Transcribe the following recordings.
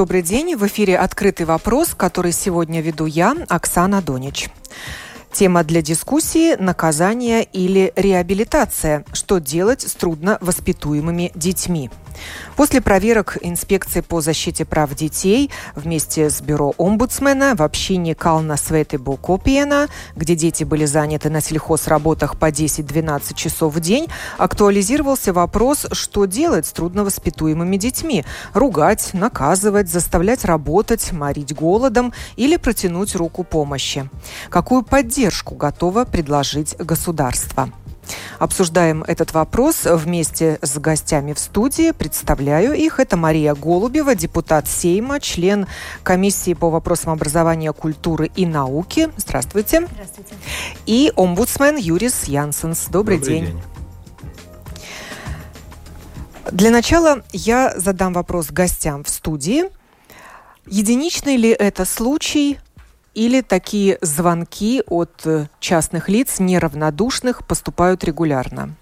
Добрый день. В эфире «Открытый вопрос», который сегодня веду я, Оксана Донич. Тема для дискуссии – наказание или реабилитация. Что делать с трудно воспитуемыми детьми? После проверок инспекции по защите прав детей вместе с бюро омбудсмена в общине Кална Светыбу Копиена, где дети были заняты на сельхозработах по 10-12 часов в день, актуализировался вопрос, что делать с трудновоспитуемыми детьми – ругать, наказывать, заставлять работать, морить голодом или протянуть руку помощи. Какую поддержку готово предложить государство? Обсуждаем этот вопрос вместе с гостями в студии. Представляю их. Это Мария Голубева, депутат Сейма, член комиссии по вопросам образования, культуры и науки. Здравствуйте. Здравствуйте. И омбудсмен Юрис Янсенс. Добрый, Добрый день. день. Для начала я задам вопрос гостям в студии. Единичный ли это случай или такие звонки от э, частных лиц, неравнодушных, поступают регулярно?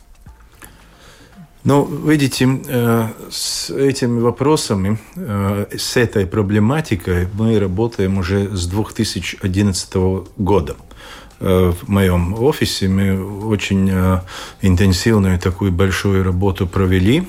Ну, видите, э, с этими вопросами, э, с этой проблематикой мы работаем уже с 2011 года в моем офисе мы очень интенсивную такую большую работу провели.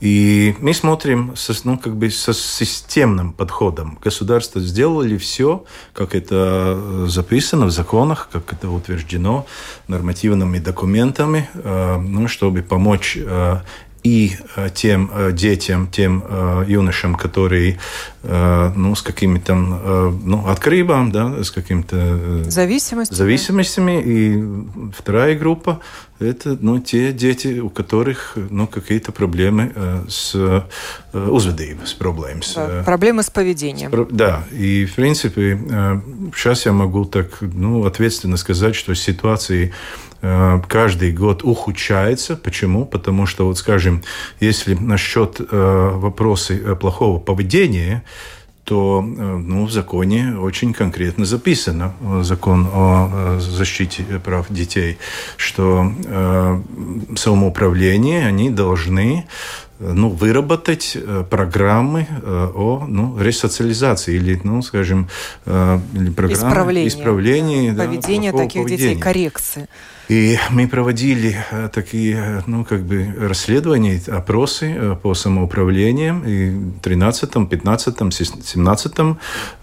И мы смотрим со, ну, как бы со системным подходом. Государство сделало ли все, как это э, записано в законах, как это утверждено нормативными документами, э, ну, чтобы помочь э, и тем детям, тем юношам, которые ну, с какими-то ну, открыбом, да, с какими-то зависимостями. зависимостями. И вторая группа это ну, те дети, у которых ну, какие-то проблемы э, с э, uzvedību, с проблемами. Да, проблемы с поведением. С, да, и в принципе э, сейчас я могу так ну, ответственно сказать, что ситуации э, каждый год ухудшается. Почему? Потому что, вот скажем, если насчет э, вопроса плохого поведения, то э, ну, в законе очень конкретно записано, э, закон о э, защите прав детей, что э, самоуправление, они должны ну, выработать программы о ну, ресоциализации или, ну, скажем, или программы исправления, исправления да, поведения таких поведения. детей, коррекции. И мы проводили э, такие, ну, как бы расследования, опросы э, по самоуправлениям и в 13, 15, 17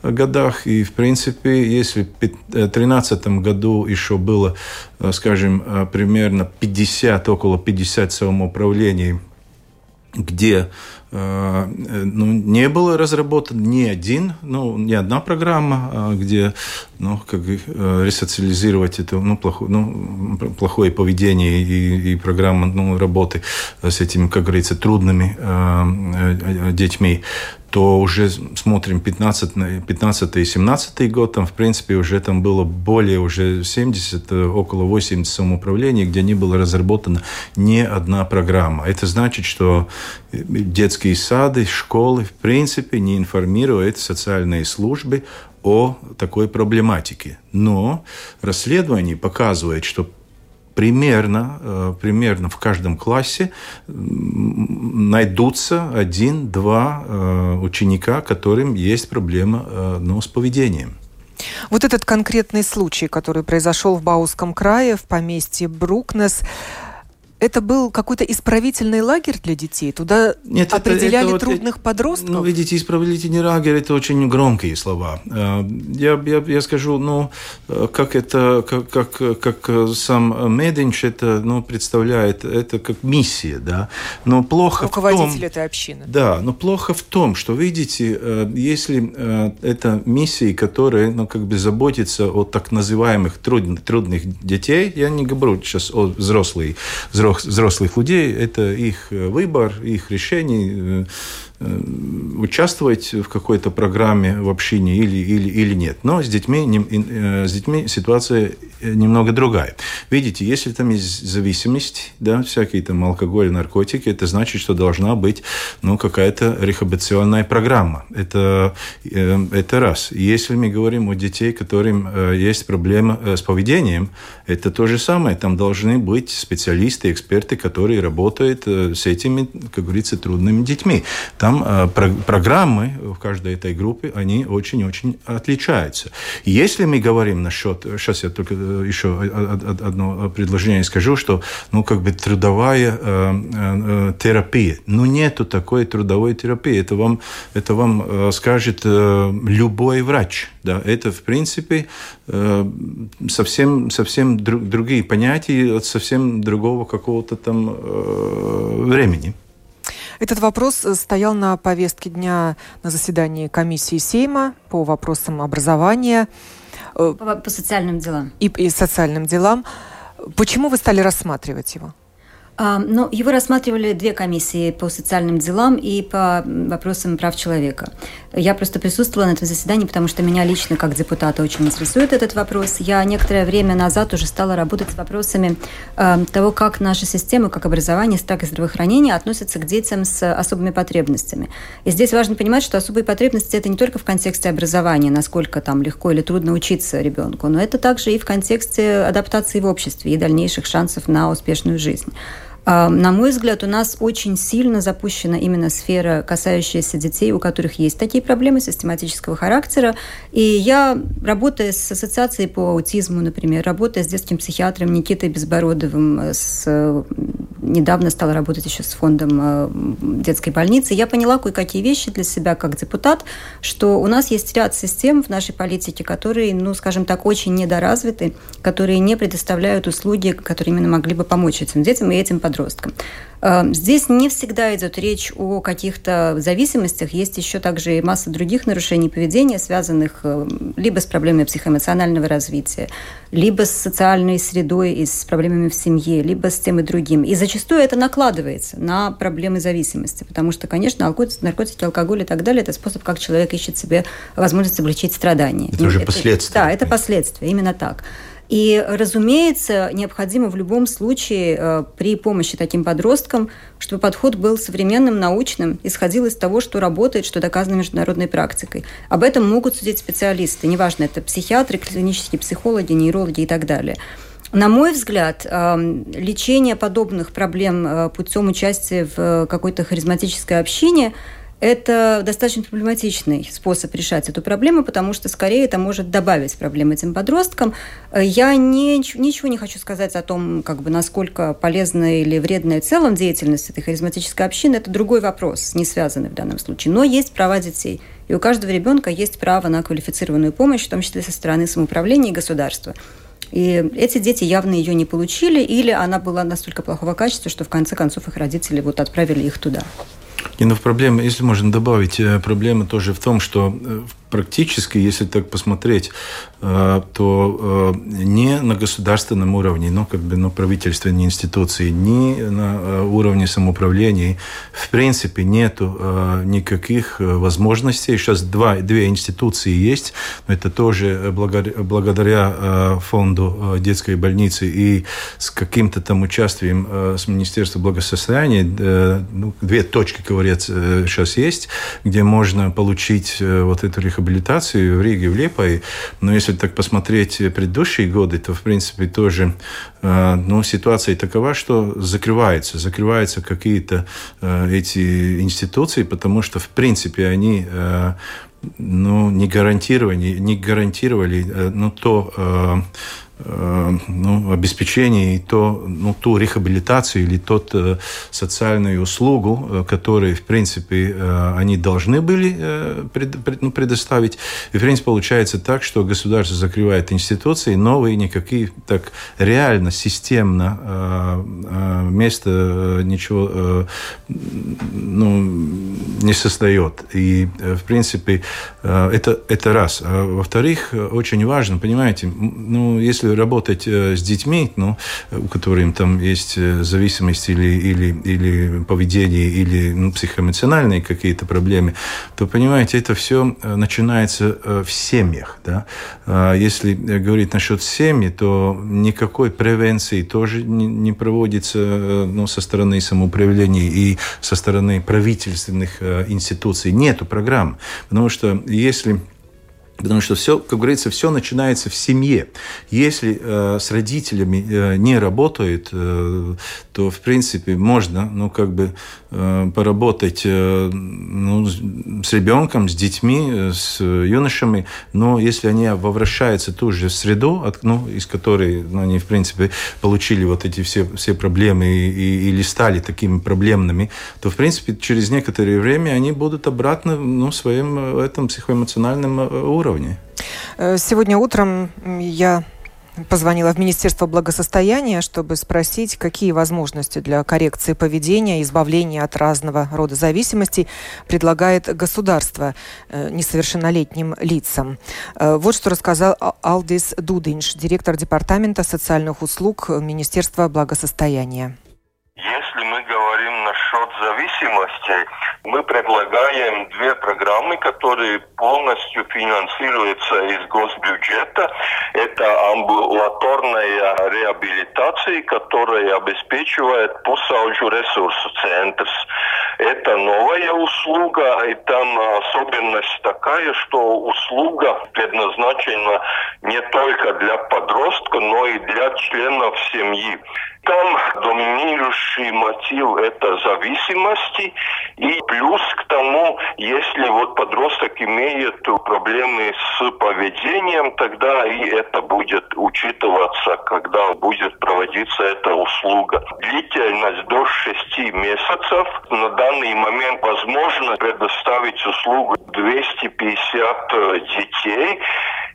годах. И, в принципе, если в 2013 году еще было, э, скажем, примерно 50, около 50 самоуправлений, где Э, ну, не было разработан ни один, ну, ни одна программа, где ну, как э, ресоциализировать это ну, плохое, ну, плохое поведение и, и программа ну, работы с этими, как говорится, трудными э, детьми то уже смотрим 15, 15 и 17 год, там, в принципе, уже там было более уже 70, э, около 80 самоуправлений, где не была разработана ни одна программа. Это значит, что э, детские сады, школы, в принципе, не информируют социальные службы о такой проблематике. Но расследование показывает, что примерно, э, примерно в каждом классе найдутся один-два э, ученика, которым есть проблема э, ну, с поведением. Вот этот конкретный случай, который произошел в Бауском крае, в поместье Брукнес, это был какой-то исправительный лагерь для детей? Туда Нет, определяли это, это трудных вот, подростков? Ну, видите, исправительный лагерь – это очень громкие слова. Э, я, я, я скажу, ну, э, как это, как, как, как сам Мединч это ну, представляет, это как миссия, да. Но плохо Руководитель в том, этой общины. Да, но плохо в том, что, видите, э, если это миссия, которая, ну, как бы заботится о так называемых трудных, трудных детей, я не говорю сейчас о взрослых, взрослых взрослых людей, это их э, выбор, их решение. Э, участвовать в какой-то программе в общине или, или, или нет. Но с детьми, с детьми ситуация немного другая. Видите, если там есть зависимость, да, всякие там алкоголь, наркотики, это значит, что должна быть ну, какая-то рехабилитационная программа. Это, это раз. Если мы говорим о детей, которым есть проблемы с поведением, это то же самое. Там должны быть специалисты, эксперты, которые работают с этими, как говорится, трудными детьми. Там э, про программы в каждой этой группе, они очень-очень отличаются. Если мы говорим насчет... Сейчас я только э, еще одно предложение скажу, что, ну, как бы трудовая э, э, терапия. Ну, нету такой трудовой терапии. Это вам, это вам э, скажет э, любой врач. Да, это, в принципе, э, совсем, совсем друг, другие понятия от совсем другого какого-то там э, времени. Этот вопрос э, стоял на повестке дня на заседании комиссии Сейма по вопросам образования. По, по социальным делам. И, и социальным делам. Почему вы стали рассматривать его? А, Но ну, его рассматривали две комиссии по социальным делам и по вопросам прав человека. Я просто присутствовала на этом заседании, потому что меня лично, как депутата, очень интересует этот вопрос. Я некоторое время назад уже стала работать с вопросами э, того, как наша система, как образование, так и здравоохранение относятся к детям с особыми потребностями. И здесь важно понимать, что особые потребности – это не только в контексте образования, насколько там легко или трудно учиться ребенку, но это также и в контексте адаптации в обществе и дальнейших шансов на успешную жизнь. А, на мой взгляд, у нас очень сильно запущена именно сфера, касающаяся детей, у которых есть такие проблемы систематического характера. И я, работая с ассоциацией по аутизму, например, работая с детским психиатром Никитой Безбородовым, с, недавно стала работать еще с фондом э, детской больницы, я поняла кое-какие вещи для себя как депутат, что у нас есть ряд систем в нашей политике, которые, ну, скажем так, очень недоразвиты, которые не предоставляют услуги, которые именно могли бы помочь этим детям и этим подросткам. Эм, здесь не всегда идет речь о каких-то зависимостях. Есть еще также и масса других нарушений поведения, связанных э, либо с проблемами психоэмоционального развития, либо с социальной средой и с проблемами в семье, либо с тем и другим. И зачастую это накладывается на проблемы зависимости, потому что, конечно, наркотики, алкоголь и так далее – это способ, как человек ищет себе возможность облегчить страдания. Это уже последствия. Да, это последствия, именно так. И, разумеется, необходимо в любом случае э, при помощи таким подросткам, чтобы подход был современным, научным, исходил из того, что работает, что доказано международной практикой. Об этом могут судить специалисты, неважно, это психиатры, клинические психологи, нейрологи и так далее. На мой взгляд, э, лечение подобных проблем э, путем участия в какой-то харизматической общине – это достаточно проблематичный способ решать эту проблему, потому что скорее это может добавить проблем этим подросткам. Я не, ничего не хочу сказать о том, как бы, насколько полезная или вредная в целом деятельность этой харизматической общины. Это другой вопрос, не связанный в данном случае. Но есть права детей. И у каждого ребенка есть право на квалифицированную помощь, в том числе со стороны самоуправления и государства. И эти дети явно ее не получили, или она была настолько плохого качества, что в конце концов их родители вот отправили их туда. И ну, проблема, если можно добавить, э, проблема тоже в том, что э, практически, если так посмотреть, э, то не на государственном уровне, но как бы на правительственной институции, ни на уровне самоуправления, в принципе, нету никаких возможностей. Сейчас два, две институции есть, но это тоже благодаря фонду детской больницы и с каким-то там участием с Министерства благосостояния, ну, две точки, говорят, сейчас есть, где можно получить вот эту реабилитацию в Риге, в Лепае. Но если так посмотреть предыдущие годы, то, в принципе, тоже ну, ситуация такова, что закрываются, закрываются какие-то эти институции, потому что, в принципе, они ну, не гарантировали, не гарантировали ну, то Э, ну, обеспечение и то, ну, ту рехабилитацию или тот э, социальную услугу, э, которую, в принципе, э, они должны были э, пред, пред, ну, предоставить. И, в принципе, получается так, что государство закрывает институции, новые никакие так реально, системно э, э, место э, ничего э, ну, не создает. И, э, в принципе, э, это, это раз. А во-вторых, очень важно, понимаете, ну, если работать с детьми, ну, у которых там есть зависимость или, или, или поведение, или ну, психоэмоциональные какие-то проблемы, то, понимаете, это все начинается в семьях. Да? А если говорить насчет семьи, то никакой превенции тоже не проводится ну, со стороны самоуправления и со стороны правительственных институций. Нету программ. Потому что если Потому что все, как говорится, все начинается в семье. Если э, с родителями э, не работает, э, то, в принципе, можно, ну, как бы поработать э, ну, с ребенком, с детьми, с юношами, но если они возвращаются в ту же среду, от, ну, из которой ну, они, в принципе, получили вот эти все, все проблемы и, и, или стали такими проблемными, то, в принципе, через некоторое время они будут обратно ну, в своем э, этом психоэмоциональном э, уровне? Э, сегодня утром я позвонила в Министерство благосостояния, чтобы спросить, какие возможности для коррекции поведения, избавления от разного рода зависимостей предлагает государство э, несовершеннолетним лицам. Э, вот что рассказал Алдис Дудинш, директор Департамента социальных услуг Министерства благосостояния. Если мы говорим насчет зависимости, мы предлагаем две программы, которые полностью финансируются из госбюджета. Это амбулаторная реабилитация, которая обеспечивает Пусауджу ресурсу центр. Это новая услуга, и там особенность такая, что услуга предназначена не только для подростка, но и для членов семьи. Там доминирующий мотив – это зависимости. И плюс к тому, если вот подросток имеет проблемы с поведением, тогда и это будет учитываться, когда будет проводиться эта услуга. Длительность до 6 месяцев. На данный момент возможно предоставить услугу 250 детей.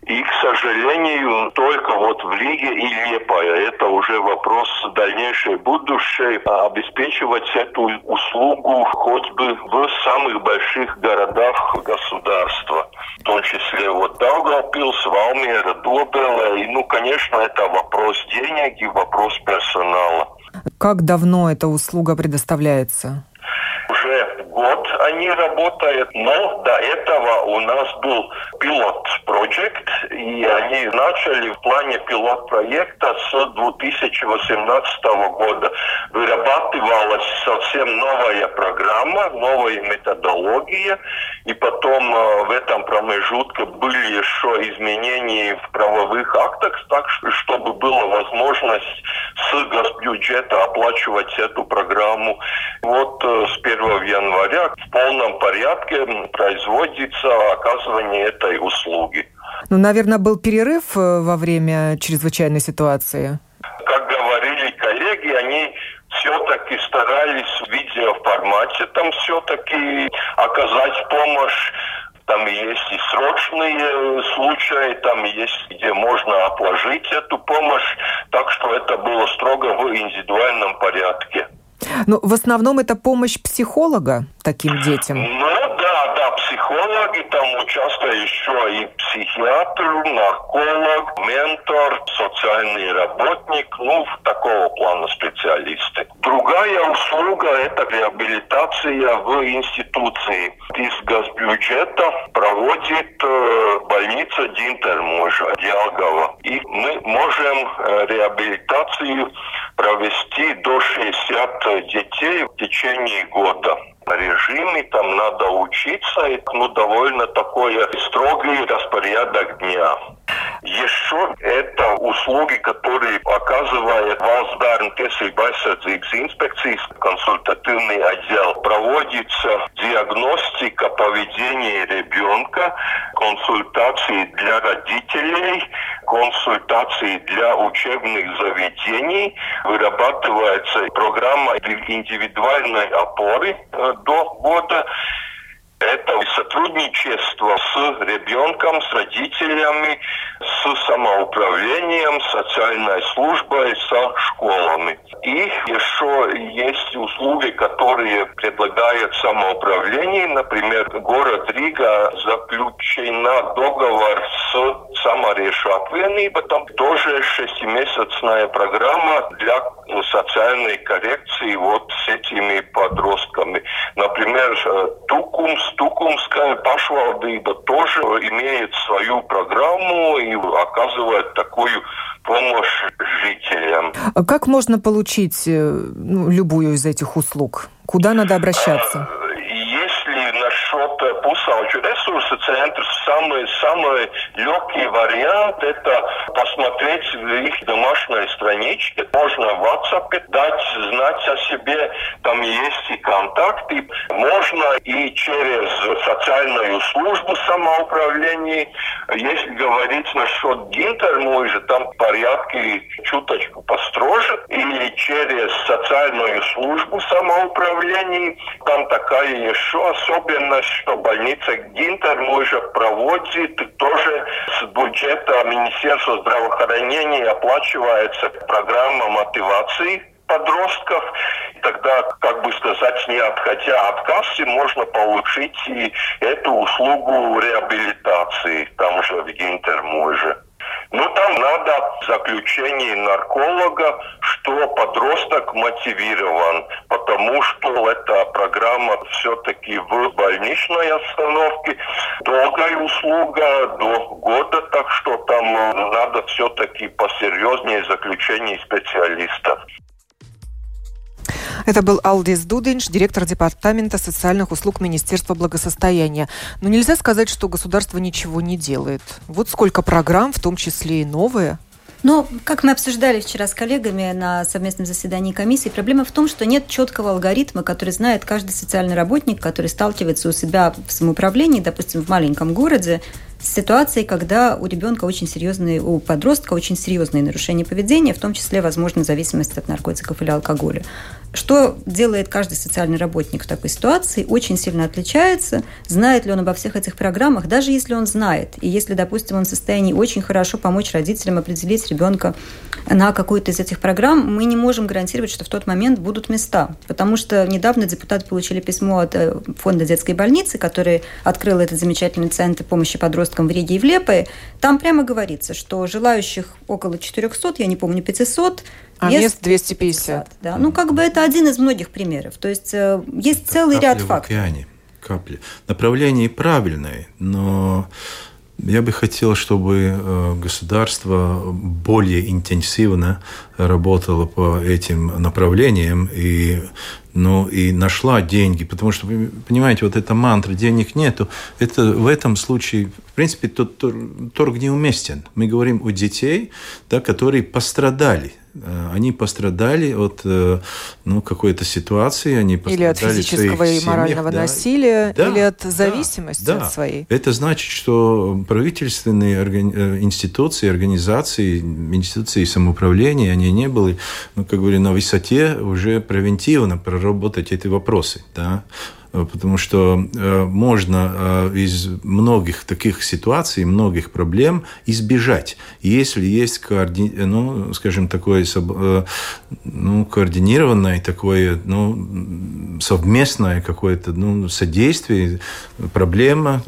И, к сожалению, только вот в Риге и Лепая. Это уже вопрос дальнейшей будущей. Обеспечивать эту услугу хоть бы в самых больших городах государства. В том числе вот Даугавпилс, Валмера, Добела. И, ну, конечно, это вопрос денег и вопрос персонала. Как давно эта услуга предоставляется? Год они работают, но до этого у нас был пилот-проект, и они начали в плане пилот-проекта с 2018 года. Вырабатывалась совсем новая программа, новая методология, и потом э, в этом промежутке были еще изменения в правовых актах, так чтобы была возможность с госбюджета оплачивать эту программу. Вот э, с 1 января в полном порядке производится оказывание этой услуги. Ну, наверное, был перерыв э, во время чрезвычайной ситуации. Как говорили коллеги, они все-таки старались в видеоформате там все-таки оказать помощь там есть и срочные случаи, там есть, где можно отложить эту помощь. Так что это было строго в индивидуальном порядке. Ну, в основном это помощь психолога таким детям? Ну, да, да, психологи, там участвуют еще и психиатр, нарколог, ментор, социальный работник, ну, такого плана специалисты. Другая услуга – это реабилитация в институции. Из госбюджета проводит э, больница Динтермужа, Диалгова. И мы можем э, реабилитацию провести до 60 детей в течение года режиме, там надо учиться, ну, довольно такой строгий распорядок дня. Еще это услуги, которые оказывает Valsts bērnu aizsardzības инспекции, консультативный отдел. Проводится диагностика поведения ребенка, консультации для родителей, консультации для учебных заведений. Вырабатывается программа индивидуальной опоры э, до года. Это сотрудничество с ребенком, с родителями, с самоуправлением, социальной службой, со школами. И еще есть услуги, которые предлагает самоуправление. Например, город Рига заключена договор с апвиenība. Там тоже шестимесячная программа для социальной коррекции вот с этими подростками. Например, Тукумс Тукумская пашвалдыба тоже имеет свою программу и оказывает такую помощь жителям. Как можно получить э, ну, любую из этих услуг? Куда надо обращаться? Пусаучу ресурсы центр самый, самый легкий вариант это посмотреть их домашней страничке. Можно в WhatsApp дать знать о себе, там есть и контакты. Можно и через социальную службу самоуправления. Если говорить насчет Гинтермужа, там порядки чуточку построже. Или через социальную службу самоуправления. Там такая еще особенность, что больница Гинтер уже проводит тоже с бюджета Министерства здравоохранения оплачивается программа мотивации подростков, тогда, как бы сказать, не отходя от кассы, можно получить и эту услугу реабилитации там же в Гинтермуже. Ну, там надо заключение нарколога, что подросток мотивирован, потому что эта программа все-таки в больничной остановке. Долгая услуга до года, так что там надо все-таки посерьезнее заключение специалистов. Это был Алдис Дудинч, директор Департамента социальных услуг Министерства благосостояния. Но нельзя сказать, что государство ничего не делает. Вот сколько программ, в том числе и новые. Но, как мы обсуждали вчера с коллегами на совместном заседании комиссии, проблема в том, что нет четкого алгоритма, который знает каждый социальный работник, который сталкивается у себя в самоуправлении, допустим, в маленьком городе, с ситуацией, когда у ребенка очень серьезные, у подростка очень серьезные нарушения поведения, в том числе, возможно, зависимость от наркотиков или алкоголя. Что делает каждый социальный работник в такой ситуации, очень сильно отличается. Знает ли он обо всех этих программах, даже если он знает. И если, допустим, он в состоянии очень хорошо помочь родителям определить ребенка на какую-то из этих программ, мы не можем гарантировать, что в тот момент будут места. Потому что недавно депутаты получили письмо от э, фонда детской больницы, который открыл этот замечательный центр помощи подросткам в Риге и в Лепое. Там прямо говорится, что желающих около 400, я не помню, 500, а мест, мест 250. Да. Ну, как бы это один из многих примеров. То есть э, есть целый ряд фактов. Океане. Капли. Направление правильное, но я бы хотел, чтобы э, государство более интенсивно работало по этим направлениям и, ну, и нашла деньги. Потому что, понимаете, вот эта мантра «денег нету», это в этом случае, в принципе, тот торг неуместен. Мы говорим о детей, да, которые пострадали – они пострадали от э, ну, какой-то ситуации, они пострадали Или от физического и морального да. насилия, да, или от зависимости да, от своей. Это значит, что правительственные органи... Э, институции, организации, институции самоуправления, они не были, ну, как говорю, на высоте уже превентивно проработать эти вопросы. Да? Э, потому что э, можно э, из многих таких ситуаций, многих проблем избежать, если есть, коорди... ну, скажем, такое ну, координированное, такое ну, совместное какое-то ну, содействие, проблема,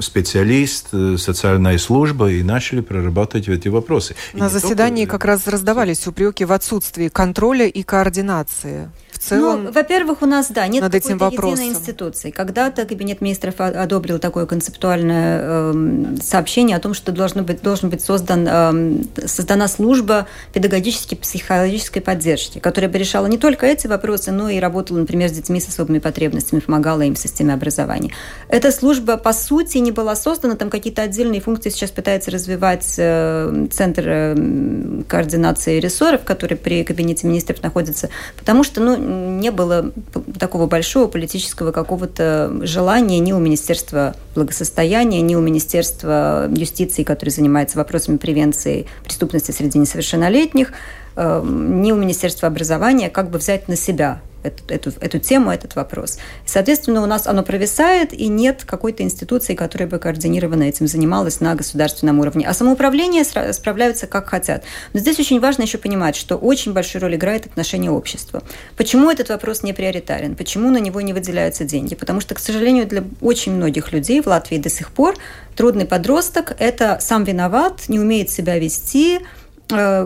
специалист, социальная служба, и начали прорабатывать эти вопросы. На заседании только... как раз раздавались упреки в отсутствии контроля и координации целом ну, во-первых, у нас, да, нет над этим вопросом. единой институции. Когда-то Кабинет министров одобрил такое концептуальное э, сообщение о том, что должно быть, должен быть создан, э, создана служба педагогической психологической поддержки, которая бы решала не только эти вопросы, но и работала, например, с детьми с особыми потребностями, помогала им в системе образования. Эта служба, по сути, не была создана, там какие-то отдельные функции сейчас пытается развивать э, Центр э, координации ресурсов, который при Кабинете министров находится, потому что, ну, не было такого большого политического какого-то желания ни у Министерства благосостояния, ни у Министерства юстиции, которое занимается вопросами превенции преступности среди несовершеннолетних, ни у Министерства образования как бы взять на себя эту, эту, эту тему, этот вопрос. Соответственно, у нас оно провисает, и нет какой-то институции, которая бы координированно этим занималась на государственном уровне. А самоуправление справляются как хотят. Но здесь очень важно еще понимать, что очень большую роль играет отношение общества. Почему этот вопрос не приоритарен? Почему на него не выделяются деньги? Потому что, к сожалению, для очень многих людей в Латвии до сих пор трудный подросток – это сам виноват, не умеет себя вести,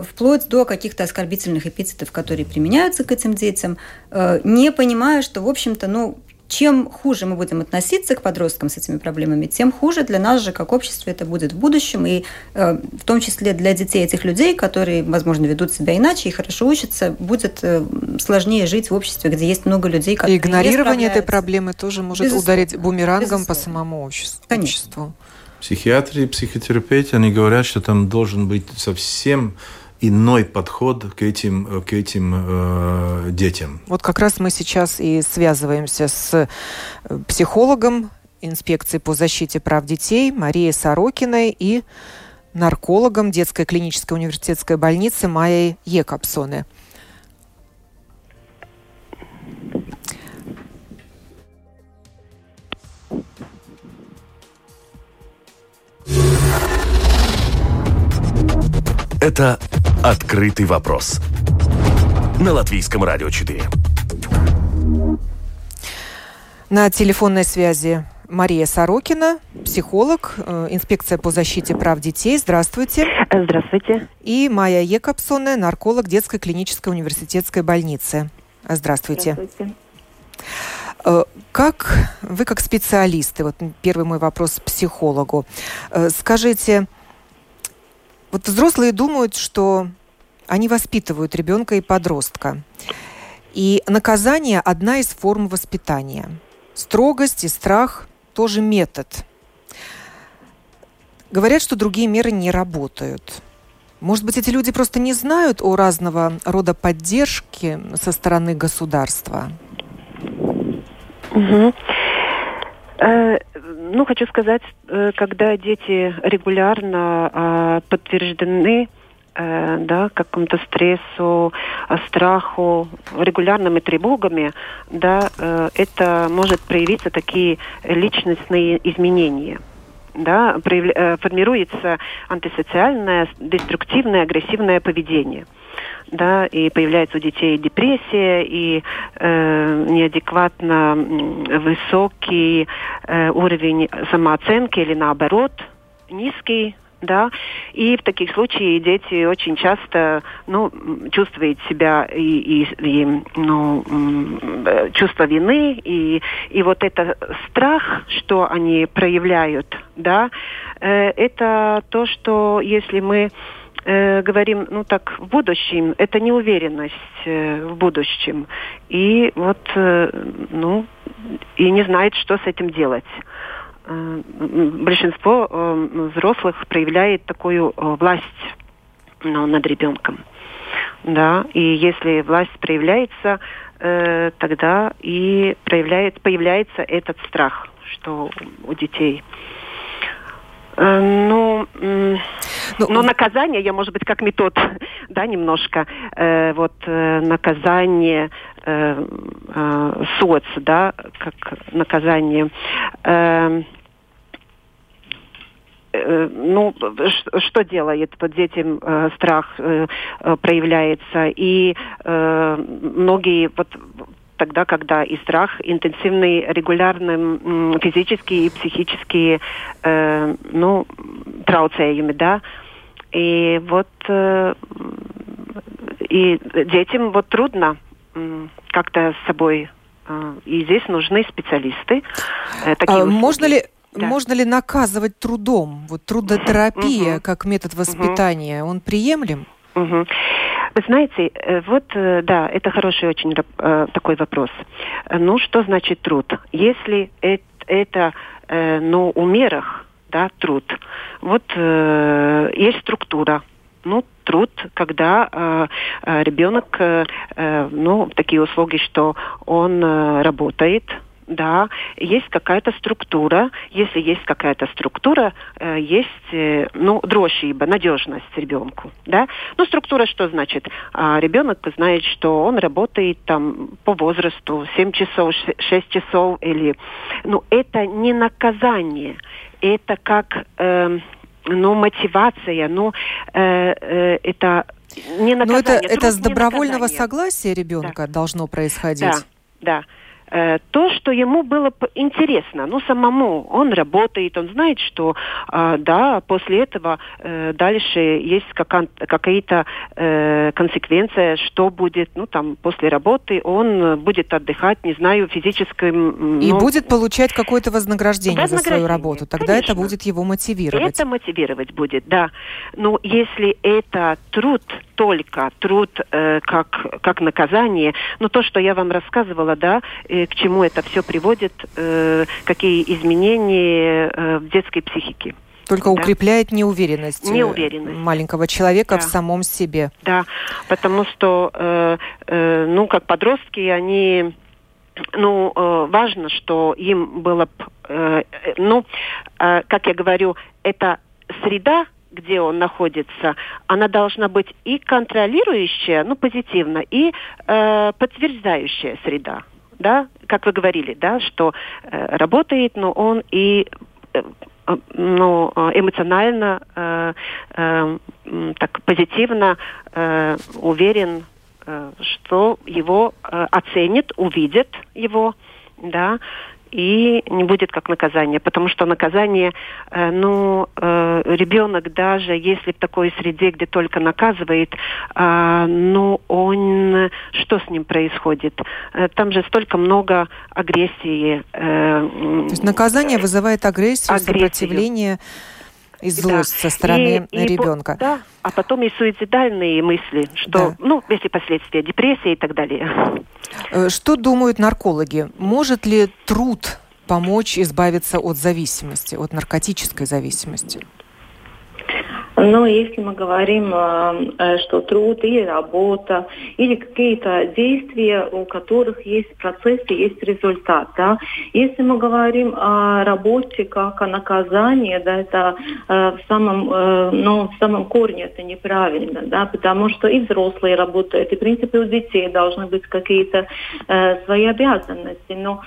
вплоть до каких-то оскорбительных эпитетов, которые применяются к этим детям, э, не понимая, что, в общем-то, ну, чем хуже мы будем относиться к подросткам с этими проблемами, тем хуже для нас же, как общество, это будет в будущем, и э, в том числе для детей этих людей, которые, возможно, ведут себя иначе и хорошо учатся, будет э, сложнее жить в обществе, где есть много людей, которые игнорирование этой проблемы тоже может Безусловно. ударить бумерангом Безусловно. по самому обществу. Конечно. Психиатры и психотерапевты, они говорят, что там должен быть совсем иной подход к этим, к этим э, детям. Вот как раз мы сейчас и связываемся с э, психологом инспекции по защите прав детей Марией Сорокиной и наркологом детской клинической университетской больницы Майей Екапсоне. Это «Открытый вопрос» на Латвийском радио 4. На телефонной связи Мария Сорокина, психолог, э, инспекция по защите прав детей. Здравствуйте. Здравствуйте. И Майя Екапсоне, нарколог детской клинической университетской больницы. Здравствуйте. Здравствуйте. Э, как вы как специалисты, вот первый мой вопрос психологу, э, скажите, вот взрослые думают, что они воспитывают ребенка и подростка. И наказание – одна из форм воспитания. Строгость и страх – тоже метод. Говорят, что другие меры не работают. Может быть, эти люди просто не знают о разного рода поддержке со стороны государства? Угу. Э, ну, хочу сказать, э, когда дети регулярно э, подтверждены э, да, какому-то стрессу, э, страху, регулярными тревогами, да, это может проявиться такие личностные изменения да. Э, формируется антисоциальное, деструктивное, агрессивное поведение да, и появляется у детей депрессия и э, неадекватно высокий э, уровень самооценки или наоборот низкий да, и в таких случаях дети очень часто, ну, чувствуют себя и, и, и ну, чувство вины и и вот это страх, что они проявляют, да, э, это то, что если мы э, говорим, ну так, в будущем, это неуверенность э, в будущем. И вот, э, ну, и не знает, что с этим делать. Э, большинство э, взрослых проявляет такую э, власть ну, над ребенком. Да, и если власть проявляется, э, тогда и проявляет, появляется этот страх, что у детей Э, ну, ну, но наказание, я, может быть, как метод, да, немножко, э, вот э, наказание э, э, соц, да, как наказание. Э, э ну, что делает под детям э, страх э, проявляется. И э, многие вот тогда, когда и страх интенсивный, регулярным физические и психические э, ну, трауцējumi, да. И вот э, и детям вот трудно э, как-то с собой э, и здесь нужны специалисты. Э, такие а, можно ли да. можно ли наказывать трудом? Вот трудотерапия угу. как метод воспитания, угу. он приемлем? Угу. Вы знаете, э, вот, э, да, это хороший очень э, такой вопрос. Ну, что значит труд? Если это, это ну, у мерах, да, труд. Вот есть структура, ну, труд, когда э, ребенок, э, ну, такие услуги, что он э, работает, да, есть какая-то структура. Если есть какая-то структура, э, есть, э, ну, дрожжиба, надежность ребенку, да. Ну, структура что значит? А, ребенок знает, что он работает там по возрасту 7 часов, 6 часов или... Ну, это не наказание, это как... Э, ну, мотивация, ну, э, э, это не наказание. Но это, это с добровольного согласия ребенка да. должно происходить? Да, да. Э, то, что ему было интересно, ну, самому, он работает, он знает, что, э, да, после этого э, дальше есть какая-то консеквенция, что будет, ну, там, после работы он будет отдыхать, не знаю, физическим... И ну, будет получать какое-то вознаграждение, вознаграждение за свою работу, тогда конечно. это будет его мотивировать. Это мотивировать будет, да. Но если это труд, только труд э, как, как наказание, но то, что я вам рассказывала, да, э, к чему это все приводит, э, какие изменения э, в детской психике. Только да. укрепляет неуверенность, э, неуверенность маленького человека да. в самом себе. Да, потому что, э, э, ну, как подростки, они ну, э, важно, что им было, э, ну, э, как я говорю, это среда, где он находится, она должна быть и контролирующая, ну, позитивно, и э, подтверждающая среда. Да, как вы говорили, да, что э, работает, но он и э, ну, эмоционально, э, э, так позитивно э, уверен, э, что его э, оценит, увидит его, да, и не будет как наказание, потому что наказание, э, ну, э, ребенок даже если в такой среде, где только наказывает, э, ну, он, что с ним происходит? Э, там же столько много агрессии. Э, То есть наказание вызывает агрессию, агрессию. сопротивление и злость да. со стороны и, ребенка. И, да, а потом и суицидальные мысли, что, да. ну, если последствия депрессии и так далее. Э, что думают наркологи? Может ли труд помочь избавиться от зависимости, от наркотической зависимости? Но если мы говорим, э, э, что труд или работа, или какие-то действия, у которых есть процессы, есть результат, да. Если мы говорим о работе как о наказании, да, это э, в самом, ну, в самом корне это неправильно, да, потому что и взрослые работают, и, в принципе, у детей должны быть какие-то свои обязанности. Но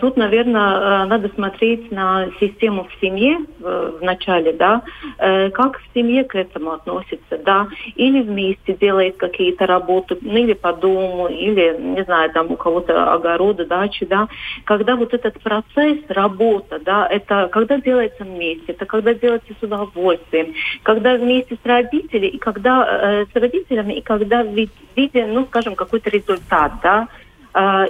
тут, наверное, надо смотреть на систему в семье в начале, да, как в семье к этому относится, да, или вместе делает какие-то работы, ну, или по дому, или, не знаю, там у кого-то огороды, дачи, да, когда вот этот процесс, работа, да, это когда делается вместе, это когда делается с удовольствием, когда вместе с родителями, и когда э, с родителями, и когда в виде, ну, скажем, какой-то результат, да,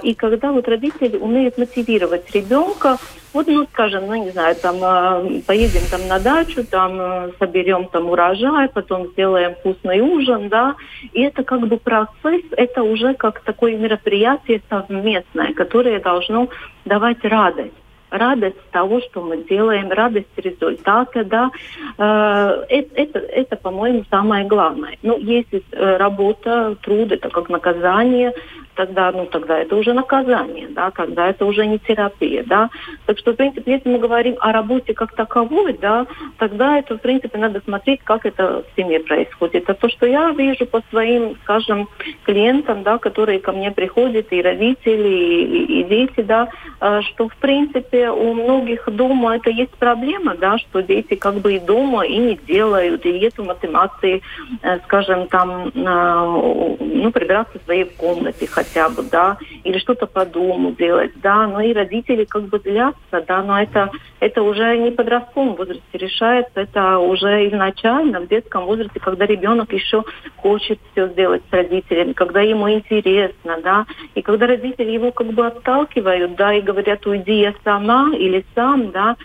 и когда вот родители умеют мотивировать ребенка, вот, ну, скажем, ну, не знаю, там, а, поедем там на дачу, там, а, соберем там урожай, потом сделаем вкусный ужин, да, и это как бы процесс, это уже как такое мероприятие совместное, которое должно давать радость радость того, что мы делаем, радость результата, да, э, это, это, это по-моему, самое главное. Ну, если э, работа, труд, это как наказание, тогда, ну, тогда это уже наказание, да, когда это уже не терапия, да. Так что, в принципе, если мы говорим о работе как таковой, да, тогда это, в принципе, надо смотреть, как это в семье происходит. А то, что я вижу по своим, скажем, клиентам, да, которые ко мне приходят, и родители, и, и дети, да, э, что, в принципе, у многих дома это есть проблема, да, что дети как бы и дома и не делают, и нету мотивации, э, скажем, там, э, ну, прибираться в своей комнате, хотя бы, да, или что-то по дому делать, да, но и родители как бы злятся, да, но это, это уже не в подростковом возрасте решается, это уже изначально в детском возрасте, когда ребенок еще хочет все сделать с родителями, когда ему интересно, да, и когда родители его как бы отталкивают, да, и говорят, уйди я сама или сам, да,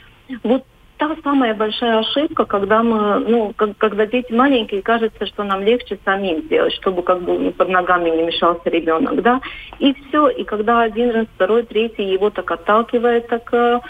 вот та самая большая ошибка, когда мы, ну, как, когда дети маленькие, кажется, что нам легче самим сделать, чтобы как бы ну, под ногами не мешался ребенок, да, и все, и когда один раз, второй, третий его так отталкивает, так э,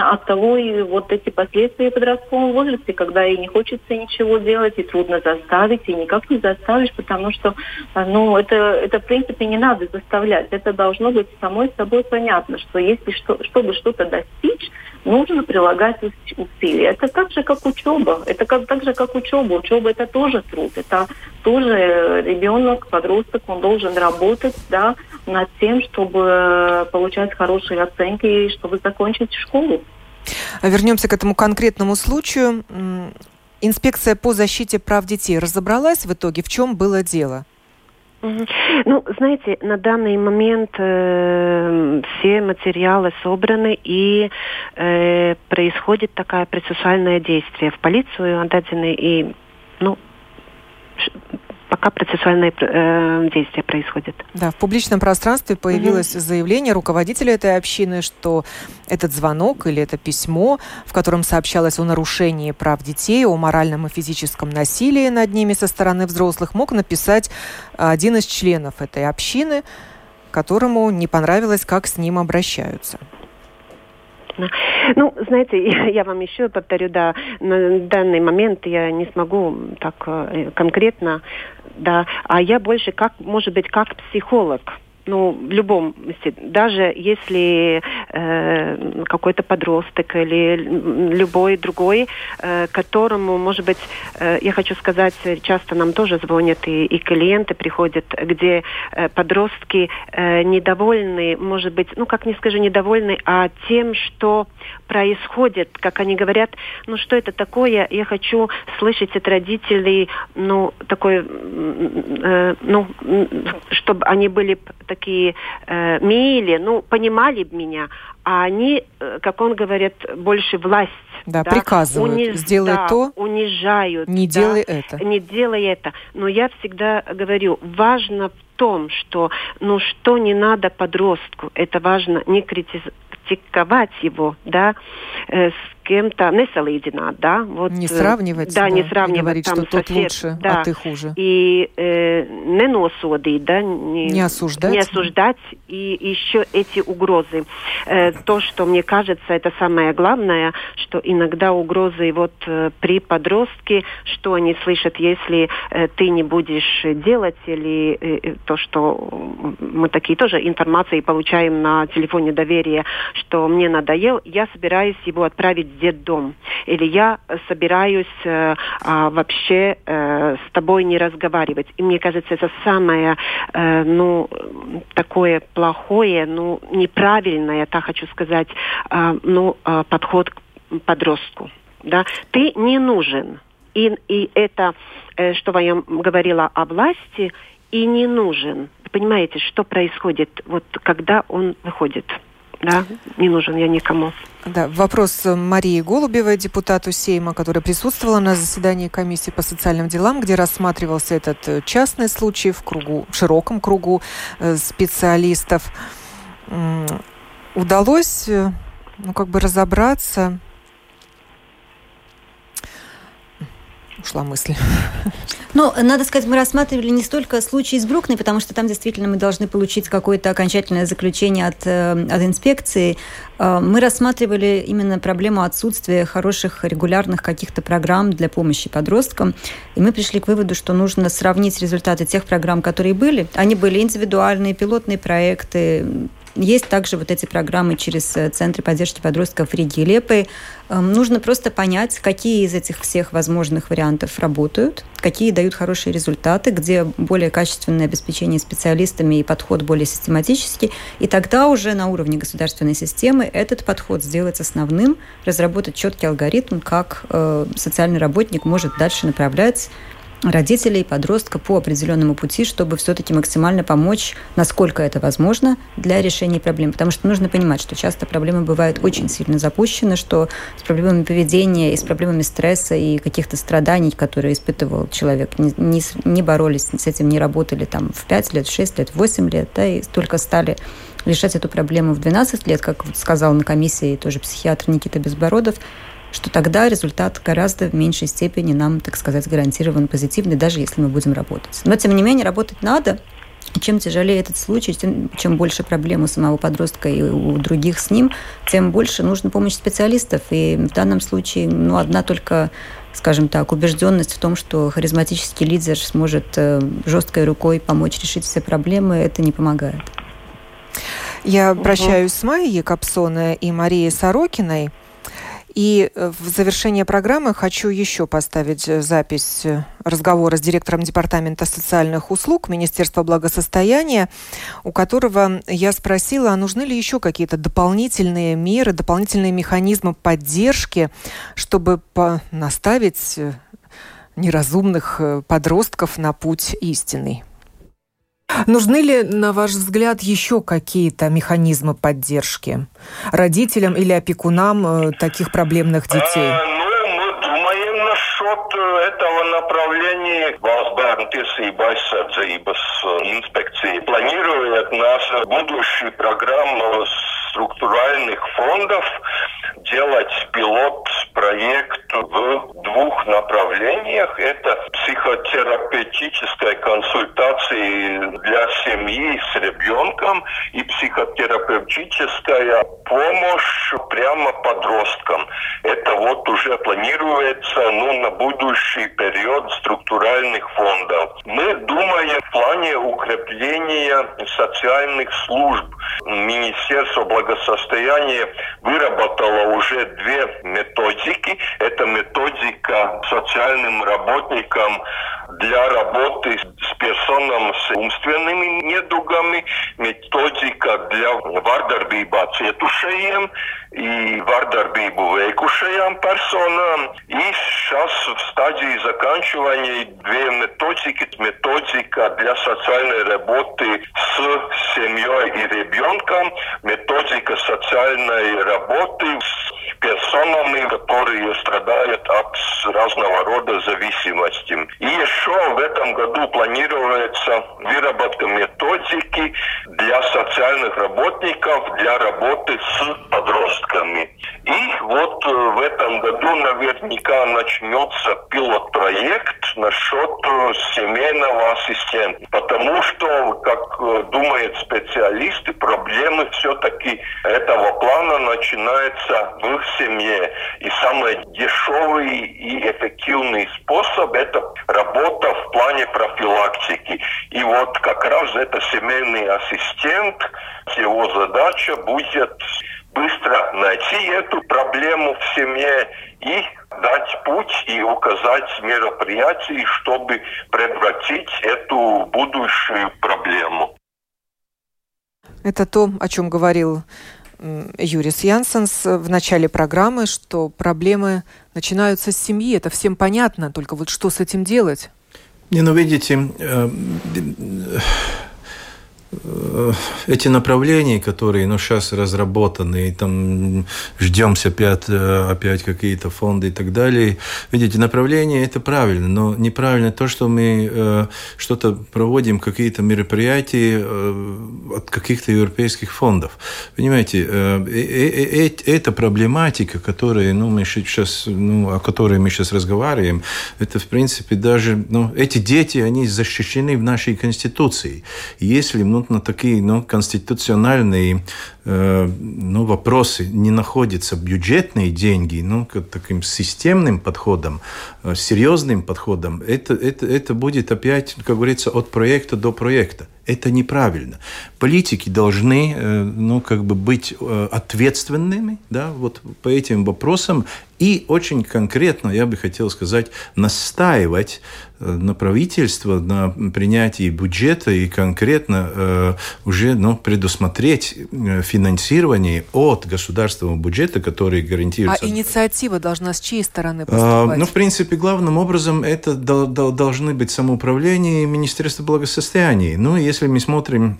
от того и вот эти последствия подростковом возрасте, когда и не хочется ничего делать, и трудно заставить, и никак не заставишь, потому что, ну, это, это в принципе не надо заставлять. Это должно быть самой собой понятно, что если что, чтобы что-то достичь, нужно прилагать усилия. Это так же, как учеба. Это как, так же, как учеба. Учеба это тоже труд. Это тоже ребенок, подросток, он должен работать да, над тем, чтобы получать хорошие оценки и чтобы закончить школу. Вернемся к этому конкретному случаю. Инспекция по защите прав детей разобралась в итоге, в чем было дело? Ну, знаете, на данный момент э, все материалы собраны и э, происходит такое процессуальное действие. В полицию отдадены и, ну, пока процессуальное э, действие происходит. Да, в публичном пространстве появилось угу. заявление руководителя этой общины, что этот звонок или это письмо, в котором сообщалось о нарушении прав детей, о моральном и физическом насилии над ними со стороны взрослых, мог написать один из членов этой общины, которому не понравилось, как с ним обращаются. Ну, знаете, я вам еще повторю, да, на данный момент я не смогу так э, конкретно, да, а я больше как, может быть, как психолог ну, в любом даже если э, какой-то подросток или любой другой, э, которому, может быть, э, я хочу сказать, часто нам тоже звонят и, и клиенты приходят, где э, подростки э, недовольны, может быть, ну, как не скажу недовольны, а тем, что происходит, как они говорят, ну, что это такое, я хочу слышать от родителей, ну, такой, э, ну, чтобы они были такие э, мили, ну, понимали бы меня, а они, э, как он говорит, больше власть. Да, да приказывают, униж... сделай да, то, унижают. Не да, делай это. Не делай это. Но я всегда говорю, важно в том, что, ну, что не надо подростку, это важно не критиковать его, да, э, кем-то несалīdzināt, да, вот, не сравнивать, да, да не сравнивать, говорить, там, что сосед, тот лучше, да, а ты хуже, и э, неносодить, да, не, не осуждать, не осуждать, и еще эти угрозы, э, то, что мне кажется, это самое главное, что иногда угрозы вот э, при подростке, что они слышат, если э, ты не будешь делать или э, э то, что мы такие тоже информации получаем на телефоне доверия, что мне надоел, я собираюсь его отправить детдом. Или я собираюсь э, а, вообще э, с тобой не разговаривать. И мне кажется, это самое, э, ну, такое плохое, ну, неправильное, так хочу сказать, э, ну, э, подход к подростку. Да? Ты не нужен. И, и это, э, что я говорила о власти, и не нужен. Понимаете, что происходит, вот когда он выходит? Да, не нужен я никому. Да, вопрос Марии Голубевой, депутату Сейма, которая присутствовала на заседании комиссии по социальным делам, где рассматривался этот э, частный случай в кругу, в широком кругу э, специалистов. Удалось, э, ну, как бы разобраться. Ушла мысль. Ну, надо сказать, мы рассматривали не столько случай из Брукны, потому что там действительно мы должны получить какое-то окончательное заключение от, э, от инспекции. Э, мы рассматривали именно проблему отсутствия хороших регулярных каких-то программ для помощи подросткам. И мы пришли к выводу, что нужно сравнить результаты тех программ, которые были. Они были индивидуальные, пилотные проекты, есть также вот эти программы через э, Центры поддержки подростков Риги и Лепы. Эм, нужно просто понять, какие из этих всех возможных вариантов работают, какие дают хорошие результаты, где более качественное обеспечение специалистами и подход более систематический. И тогда уже на уровне государственной системы этот подход сделать основным, разработать четкий алгоритм, как э, социальный работник может дальше направлять родителей, подростка по определенному пути, чтобы все-таки максимально помочь, насколько это возможно, для решения проблем. Потому что нужно понимать, что часто проблемы бывают очень сильно запущены, что с проблемами поведения и с проблемами стресса и каких-то страданий, которые испытывал человек, не, не, не боролись с этим, не работали там в 5 лет, в 6 лет, в 8 лет, да, и только стали решать эту проблему в 12 лет, как сказал на комиссии тоже психиатр Никита Безбородов, что тогда результат гораздо в меньшей степени нам, так сказать, гарантирован позитивный, даже если мы будем работать. Но, тем не менее, работать надо, чем тяжелее этот случай, тем, чем больше проблем у самого подростка и у других с ним, тем больше нужна помощь специалистов. И в данном случае ну, одна только скажем так, убежденность в том, что харизматический лидер сможет э, жесткой рукой помочь решить все проблемы, это не помогает. Я прощаюсь с Майей Якобсоной и Марией Сорокиной. И э, в завершение программы хочу еще поставить э, запись э, разговора с директором Департамента социальных услуг Министерства благосостояния, у которого я спросила, а нужны ли еще какие-то дополнительные меры, дополнительные механизмы поддержки, чтобы наставить неразумных подростков на путь истинный. Нужны ли, на ваш взгляд, еще какие-то механизмы поддержки родителям или опекунам э, таких проблемных детей? А, ну, мы думаем насчет э, этого направления. Инспекции планирует наша будущая программа структуральных фондов делать пилот-проект в двух направлениях. Это психотерапевтическая консультация для семьи с ребенком и психотерапевтическая помощь прямо подросткам. Это вот уже планируется ну, на будущий период структуральных фондов. Мы думаем в плане укрепления социальных служб. Министерство благосостояния выработало уже две методики. Это методика социальным работникам для работы с персонам с умственными недугами, методика для вардarbībā cietušajiem и вардarbību veikušajām personām. И сейчас в стадии заканчивания две методики. Методика для социальной работы с семьей и ребенком, методика социальной работы с персонами, которые страдают от разного рода зависимости. И еще в этом году планируется выработка методики для социальных работников для работы с подростками. И вот в этом году наверняка начнется пилот-проект насчет семейного ассистента. Потому что, как думают специалисты, проблемы все-таки этого плана начинаются в семье. И самый дешевый и эффективный способ – это работа в плане профилактики. И вот как раз это семейный ассистент, его задача будет быстро найти эту проблему в семье и дать путь и указать мероприятия, чтобы предотвратить эту будущую проблему. Это то, о чем говорил Юрис Янсенс в начале программы, что проблемы начинаются с семьи. Это всем понятно, только вот что с этим делать? Не, ну видите, э, Э, эти направления, которые ну, сейчас разработаны, и там ждемся опять, э, опять какие-то фонды и так далее. Видите, направление это правильно, но неправильно то, что мы э, что-то проводим, какие-то мероприятия э, от каких-то европейских фондов. Понимаете, э, э, э, эта проблематика, которая, ну, мы сейчас, ну, о которой мы сейчас разговариваем, это, в принципе, даже, ну, эти дети, они защищены в нашей Конституции. Если ну, на такие ну, конституциональные ну, вопросы не находятся бюджетные деньги, ну, таким системным подходом, э, серьезным подходом, это, это, это будет опять, как говорится, от проекта до проекта. Это неправильно. Политики должны э, ну, как бы быть э, ответственными да, вот по этим вопросам и очень конкретно, я бы хотел сказать, настаивать э, на правительство, на принятии бюджета и конкретно уже ну, предусмотреть от государственного бюджета, который гарантируется. А инициатива должна с чьей стороны а, поступать? ну, в принципе, главным образом это должны быть самоуправление и Министерство благосостояния. Ну, если мы смотрим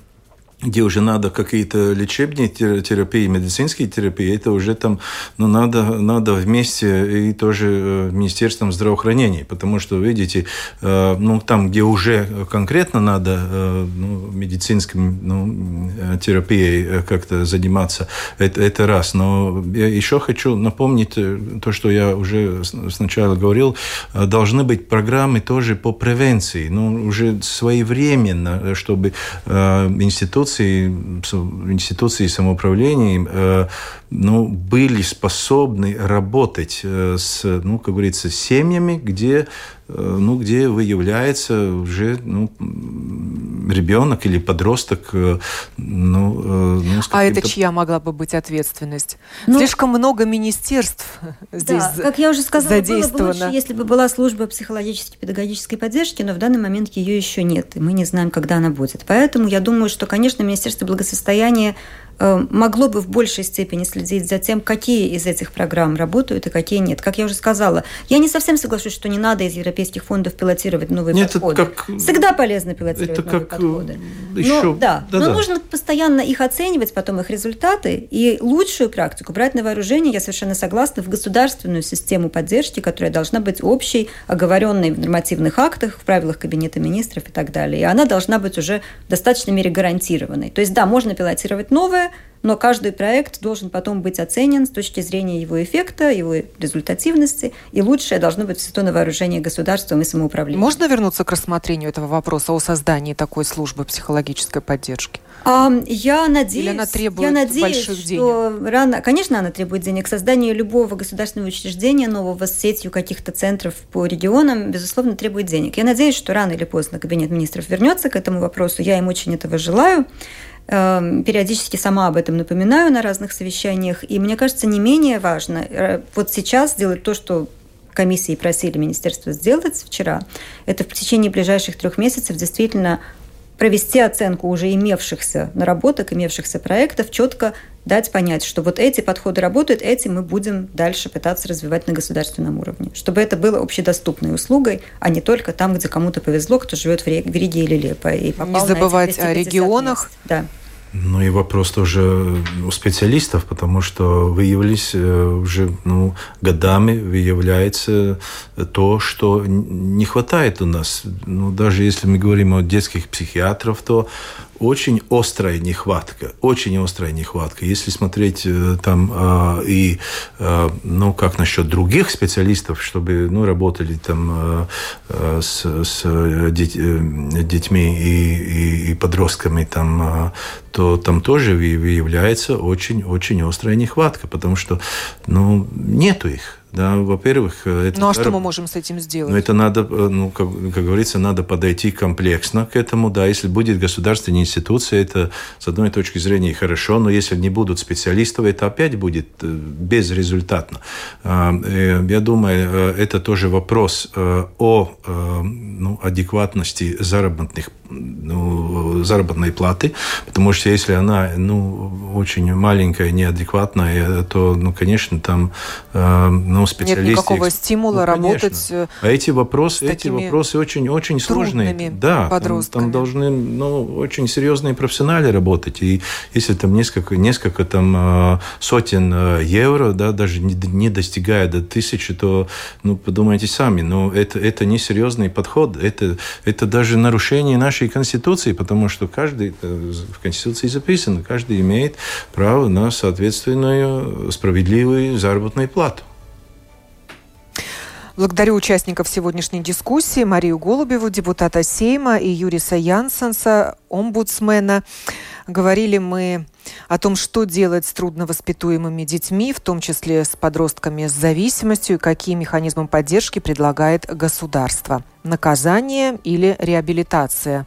где уже надо какие-то лечебные терапии, медицинские терапии, это уже там, ну, надо, надо вместе и тоже э, Министерством здравоохранения, потому что, видите, э, ну, там, где уже конкретно надо э, ну, медицинским ну, терапией как-то заниматься, это, это раз. Но я еще хочу напомнить то, что я уже сначала говорил, должны быть программы тоже по превенции, ну, уже своевременно, чтобы институт институции, институции самоуправления э, ну, были способны работать э, с, ну, как говорится, семьями, где, ну, где выявляется уже ну, ребенок или подросток. Ну, ну, а это чья могла бы быть ответственность? Ну, Слишком много министерств здесь да, как я уже сказала, было бы лучше, если бы была служба психологической педагогической поддержки, но в данный момент ее еще нет, и мы не знаем, когда она будет. Поэтому я думаю, что, конечно, Министерство благосостояния Э, могло бы в большей степени следить за тем, какие из этих программ работают и какие нет. Как я уже сказала, я не совсем соглашусь, что не надо из европейских фондов пилотировать новые нет, подходы. Это как... Всегда полезно пилотировать это новые как подходы. Еще... Но, да, да, но да. нужно постоянно их оценивать, потом их результаты и лучшую практику брать на вооружение, я совершенно согласна, в государственную систему поддержки, которая должна быть общей, оговоренной в нормативных актах, в правилах Кабинета министров и так далее. И она должна быть уже в достаточной мере гарантированной. То есть, да, можно пилотировать новое, но каждый проект должен потом быть оценен с точки зрения его эффекта, его результативности, и лучшее должно быть все на вооружение государством и самоуправлением. Можно вернуться к рассмотрению этого вопроса о создании такой службы психологической поддержки? Я надеюсь, Или она требует я надеюсь, больших что денег? Рано, конечно, она требует денег. Создание любого государственного учреждения, нового с сетью каких-то центров по регионам, безусловно, требует денег. Я надеюсь, что рано или поздно Кабинет министров вернется к этому вопросу. Я им очень этого желаю. Эм, периодически сама об этом напоминаю на разных совещаниях. И мне кажется, не менее важно э, вот сейчас сделать то, что комиссии просили министерство сделать вчера, это в течение ближайших трех месяцев действительно провести оценку уже имевшихся наработок, имевшихся проектов, четко дать понять, что вот эти подходы работают, эти мы будем дальше пытаться развивать на государственном уровне. Чтобы это было общедоступной услугой, а не только там, где кому-то повезло, кто живет в Риге или Лепо. И не забывать о регионах. Мест. Да. Ну и вопрос тоже у специалистов, потому что выявились э, уже ну, годами выявляется то, что не хватает у нас. Ну, даже если мы говорим о детских психиатров, то очень острая нехватка, очень острая нехватка. Если смотреть э, там э, и, э, ну, как насчет других специалистов, чтобы, ну, работали там э, с, с деть, детьми и, и, и подростками, там, то там тоже выявляется очень-очень острая нехватка, потому что, ну, нету их. Да, во-первых, э, это... Ну а что мы можем с этим сделать? Ну, это надо, э, ну, как, как говорится, надо подойти комплексно к этому, да. Если будет государственная институция, это, с одной точки зрения, хорошо, но если не будут специалистов, это опять будет э, безрезультатно. А, я думаю, это тоже вопрос о ну, адекватности заработных ну, заработной платы, потому что если она ну, очень маленькая, неадекватная, то, ну, конечно, там ну, специалисты... Нет никакого стимула ну, работать э, А эти вопросы, эти вопросы очень, очень сложные. Да, там, там должны ну, очень серьезные профессионалы работать. И если там несколько, несколько там, э, сотен э, евро, да, даже не, не достигая до тысячи, то ну, подумайте сами, но это, это не серьезный подход, это, это даже нарушение нашей Конституции, потому что каждый, в Конституции записано, каждый имеет право на соответственную справедливую заработную плату. Благодарю участников сегодняшней дискуссии Марию Голубеву, депутата Сейма, и Юриса Янсенса, омбудсмена. Говорили мы о том, что делать с трудновоспитуемыми детьми, в том числе с подростками с зависимостью, и какие механизмы поддержки предлагает государство. Наказание или реабилитация?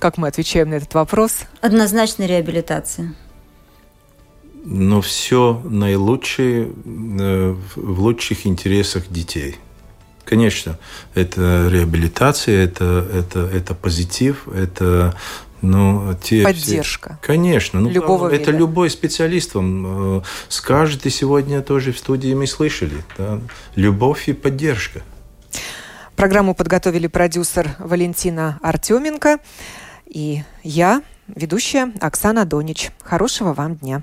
Как мы отвечаем на этот вопрос? Однозначно реабилитация но все наилучшее э, в лучших интересах детей. Конечно, это реабилитация, это, это, это позитив, это ну, те Поддержка. Все... Конечно. Ну, Любого это вида. любой специалист вам э, скажет, и сегодня тоже в студии мы слышали. Да? Любовь и поддержка. Программу подготовили продюсер Валентина Артеменко. И я, ведущая Оксана Донич. Хорошего вам дня.